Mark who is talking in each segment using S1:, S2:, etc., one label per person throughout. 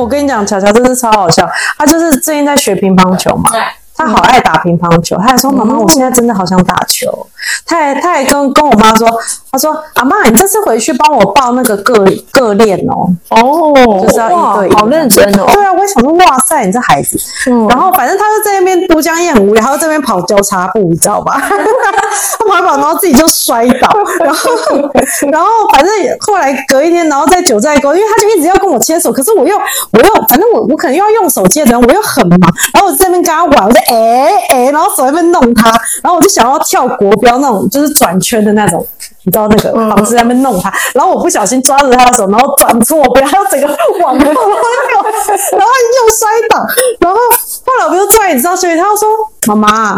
S1: 我跟你讲，巧巧真是超好笑，他就是最近在学乒乓球嘛。
S2: 对，
S1: 他好爱打乒乓球，他还说：“妈妈，我现在真的好想打球。”他还他还跟跟我妈说：“他说阿妈，你这次回去帮我报那个个个练哦，
S3: 哦，
S1: 就是要一对一，
S3: 好认真哦。
S1: 对啊，我也想说，哇塞，你这孩子。
S3: 嗯
S1: 然后反正他就在那边都江堰很无聊，他就在那边跑交叉步，你知道吧？他跑一跑，然后自己就摔倒，然后然后反正后来隔一天，然后在九寨沟，因为他就一直要跟我牵手，可是我又我又反正我我可能又要用手机的人，我又很忙，然后我在那边跟他玩，我就哎哎，然后手在那边弄他，然后我就想要跳国标那种就是转圈的那种。你知道那个房子在那边弄他，然后我不小心抓着他的手，然后转错不要整个往后溜，然后又摔倒，然后后来我就突然你知道，所以他就说：“妈妈，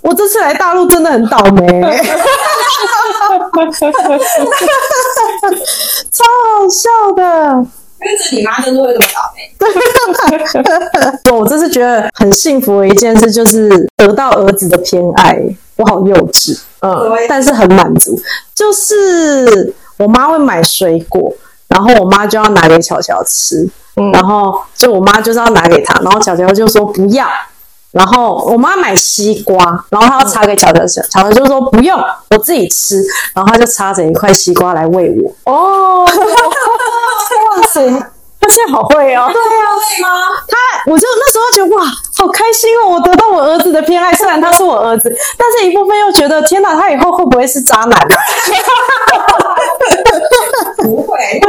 S1: 我这次来大陆真的很倒霉。”超好笑的。
S2: 跟着你妈真的会这么倒霉。
S1: 我这次觉得很幸福的一件事，就是得到儿子的偏爱。我好幼稚，嗯，但是很满足。就是我妈会买水果，然后我妈就要拿给巧巧吃，然后就我妈就是要拿给她，然后巧巧就说不要。然后我妈买西瓜，然后她要插给巧巧吃，巧巧就说不用，我自己吃。然后她就插着一块西瓜来喂我。
S3: 哦，哇塞，他现在好会哦。
S1: 对啊，
S2: 会吗？
S1: 她，我就那时候觉得哇，好开心哦！我得到我儿子的偏爱，虽然他是我儿子，但是一部分又觉得天哪，他以后会不会是渣男啊？
S2: 不会，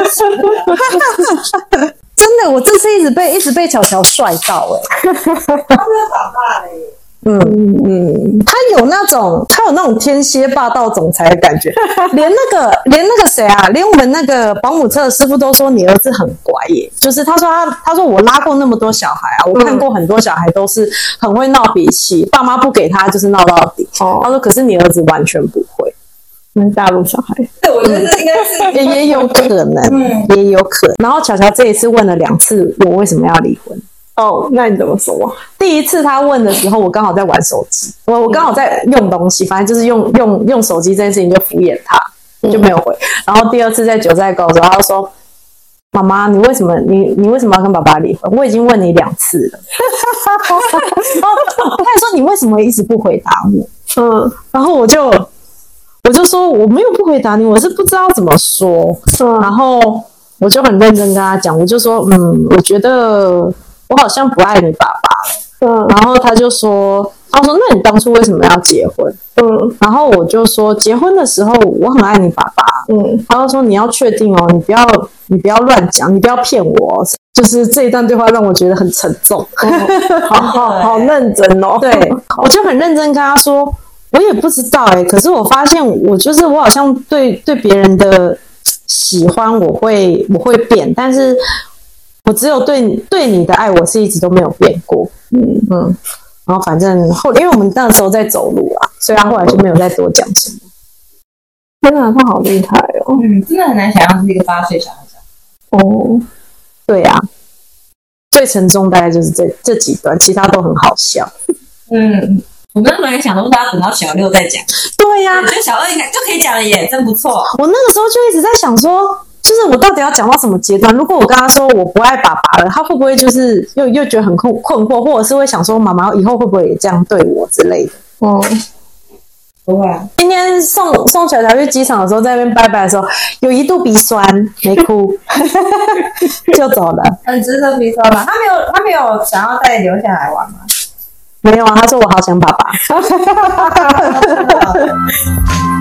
S1: 真的，我这次一直被一直被巧巧帅到哎、
S2: 他是长大了耶。
S1: 嗯嗯，他有那种他有那种天蝎霸道总裁的感觉，连那个连那个谁啊，连我们那个保姆车的师傅都说你儿子很乖耶，就是他说他他说我拉过那么多小孩啊，我看过很多小孩都是很会闹脾气，爸妈不给他就是闹到底。
S3: 哦
S1: 他说可是你儿子完全不会。
S3: 大陆小孩，
S2: 对，我觉得这应该是
S1: 也也有可能，
S2: 嗯
S1: 也有可能。然后巧巧这一次问了两次，我为什么要离婚？
S3: 哦，那你怎么说？
S1: 第一次他问的时候，我刚好在玩手机，我我刚好在用东西，反正就是用用用手机这件事情就敷衍他，就没有回。然后第二次在九寨沟的时候，他就说：“妈妈，你为什么你你为什么要跟爸爸离婚？我已经问你两次了。”他还说：“你为什么一直不回答我？”
S3: 嗯
S1: 然后我就我就说我没有不回答你，我是不知道怎么说。
S3: 嗯
S1: 然后我就很认真跟他讲，我就说，嗯，我觉得我好像不爱你爸爸。
S3: 嗯
S1: 然后他就说，他说，那你当初为什么要结婚？
S3: 嗯
S1: 然后我就说，结婚的时候我很爱你爸爸。
S3: 嗯，
S1: 他就说你要确定哦，你不要你不要乱讲，你不要骗我哦。就是这一段对话让我觉得很沉重。
S3: 好 好好认真哦。
S1: 对，我就很认真跟他说，我也不知道哎、可是我发现我就是我好像对对别人的喜欢我会我会变，但是我只有对你对你的爱我是一直都没有变过，嗯嗯，然后反正后因为我们那时候在走路啊，所以他后来就没有再多讲什么。
S3: 天哪，他好厉害哦。
S2: 嗯，真的很难想象是一个八岁小孩子。
S3: 哦，
S1: 对啊，最沉重大概就是这这几段，其他都很好笑。
S2: 嗯，我们本来想说他等到小六再讲，
S1: 对呀、
S2: 我觉得小二应该就可以讲了耶，真不错。
S1: 我那个时候就一直在想说，就是我到底要讲到什么阶段？如果我跟他说我不爱爸爸了，他会不会就是又又觉得很困困惑，或者是会想说妈妈以后会不会也这样对我之类的？
S3: 哦，
S2: 不会啊，
S1: 今天送送小乔去机场的时候，在那边拜拜的时候，有一度鼻酸，没哭，就走了。
S2: 很值得鼻酸吧？他没有，他没有想要再留下来玩吗？
S1: 没有啊，他说我好想爸爸。